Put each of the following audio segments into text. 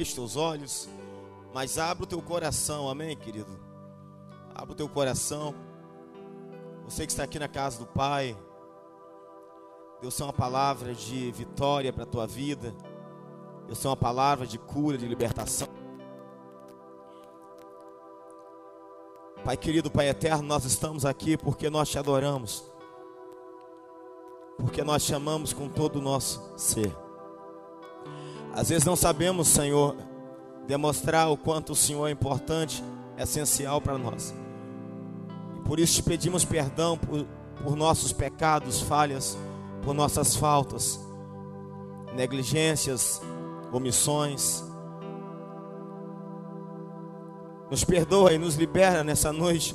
Feche teus olhos, mas abra o teu coração, amém, querido? Abra o teu coração. Você que está aqui na casa do Pai, Deus é uma palavra de vitória para a tua vida. Deus é uma palavra de cura, de libertação. Pai querido, Pai eterno, nós estamos aqui porque nós te adoramos. Porque nós te amamos com todo o nosso ser. Às vezes não sabemos, Senhor, demonstrar o quanto o Senhor é importante, é essencial para nós. Por isso te pedimos perdão por, por nossos pecados, falhas, por nossas faltas, negligências, omissões. Nos perdoa e nos libera nessa noite,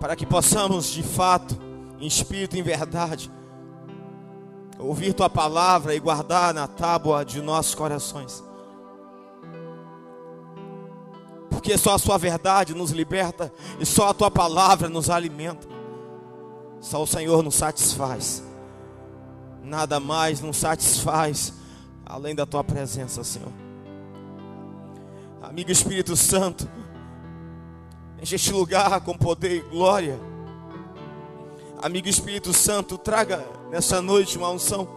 para que possamos de fato, em espírito e em verdade, ouvir tua palavra e guardar na tábua de nossos corações. Porque só a sua verdade nos liberta e só a tua palavra nos alimenta. Só o Senhor nos satisfaz. Nada mais nos satisfaz além da tua presença, Senhor. Amigo Espírito Santo, enche este lugar com poder e glória. Amigo Espírito Santo, traga nessa noite uma unção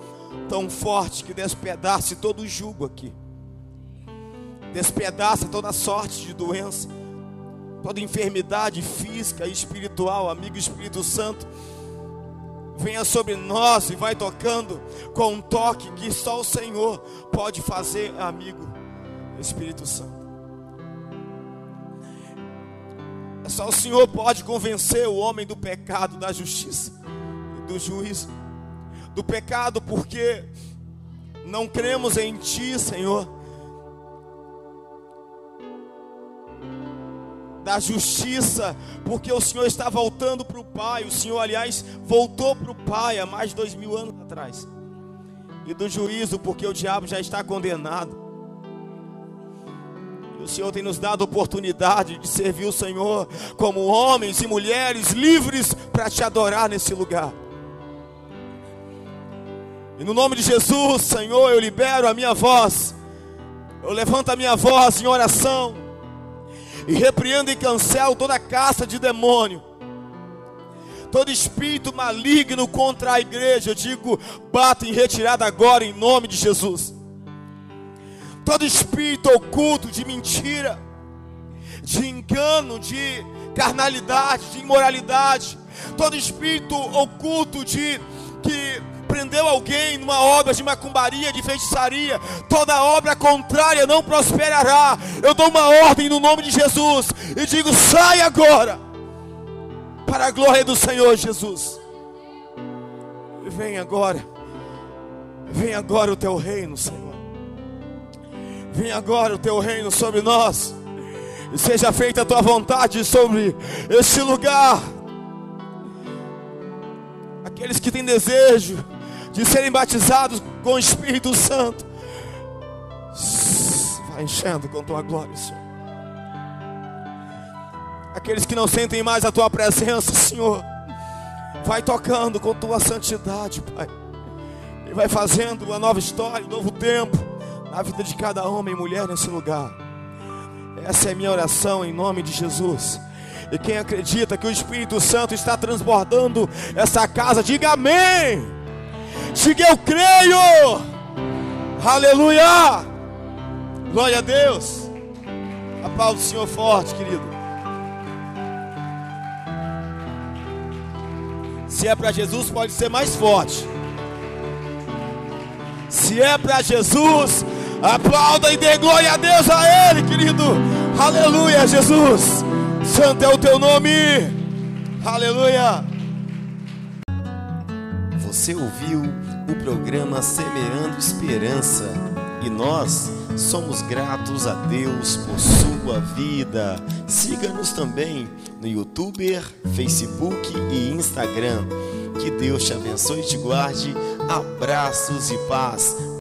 tão forte que despedace todo o jugo aqui. Despedaça toda sorte de doença, toda enfermidade física e espiritual, amigo Espírito Santo. Venha sobre nós e vai tocando com um toque que só o Senhor pode fazer, amigo Espírito Santo. Só o Senhor pode convencer o homem do pecado, da justiça e do juízo do pecado, porque não cremos em Ti, Senhor. Da justiça, porque o Senhor está voltando para o Pai. O Senhor, aliás, voltou para o Pai há mais de dois mil anos atrás. E do juízo, porque o diabo já está condenado. E o Senhor tem nos dado oportunidade de servir o Senhor como homens e mulheres livres para te adorar nesse lugar. E no nome de Jesus, Senhor, eu libero a minha voz. Eu levanto a minha voz em oração. E repreendo e cancelo toda caça de demônio. Todo espírito maligno contra a igreja, eu digo, bata em retirada agora em nome de Jesus. Todo espírito oculto de mentira, de engano, de carnalidade, de imoralidade, todo espírito oculto de que prendeu alguém numa obra de macumbaria, de feitiçaria, toda obra contrária não prosperará. Eu dou uma ordem no nome de Jesus e digo: sai agora, para a glória do Senhor Jesus. Vem agora, vem agora o teu reino, Senhor. Vem agora o teu reino sobre nós. E seja feita a tua vontade sobre este lugar. Aqueles que têm desejo de serem batizados com o Espírito Santo. Vai enchendo com tua glória, Senhor. Aqueles que não sentem mais a tua presença, Senhor, vai tocando com tua santidade, Pai. E vai fazendo uma nova história, um novo tempo na vida de cada homem e mulher nesse lugar. Essa é minha oração em nome de Jesus. E quem acredita que o Espírito Santo está transbordando essa casa, diga amém. Diga eu creio. Aleluia. Glória a Deus. A paz do Senhor forte, querido. Se é para Jesus, pode ser mais forte. Se é para Jesus, aplauda e dê glória a Deus a Ele, querido. Aleluia, Jesus. Santo é o teu nome. Aleluia. Você ouviu o programa Semeando Esperança e nós somos gratos a Deus por sua vida. Siga-nos também no YouTube, Facebook e Instagram. Que Deus te abençoe e te guarde. Abraços e paz.